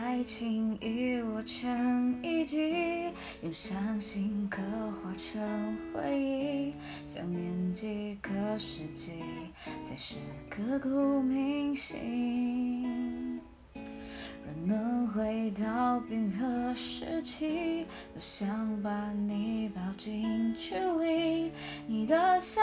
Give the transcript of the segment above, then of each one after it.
爱情遗落成遗迹，用伤心刻画成回忆。想念几个世纪，才是刻骨铭心。若能回到冰河时期，多想把你抱进距离。你的笑，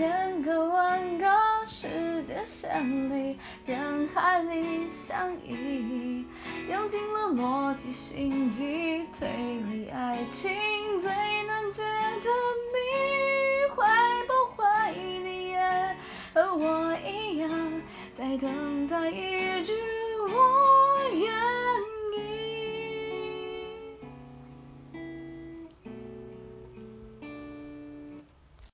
千个万个时间线里，人海里相依，用尽了逻辑、心机、推理、爱情最难解的谜，会不会你也和我一样，在等待一句我愿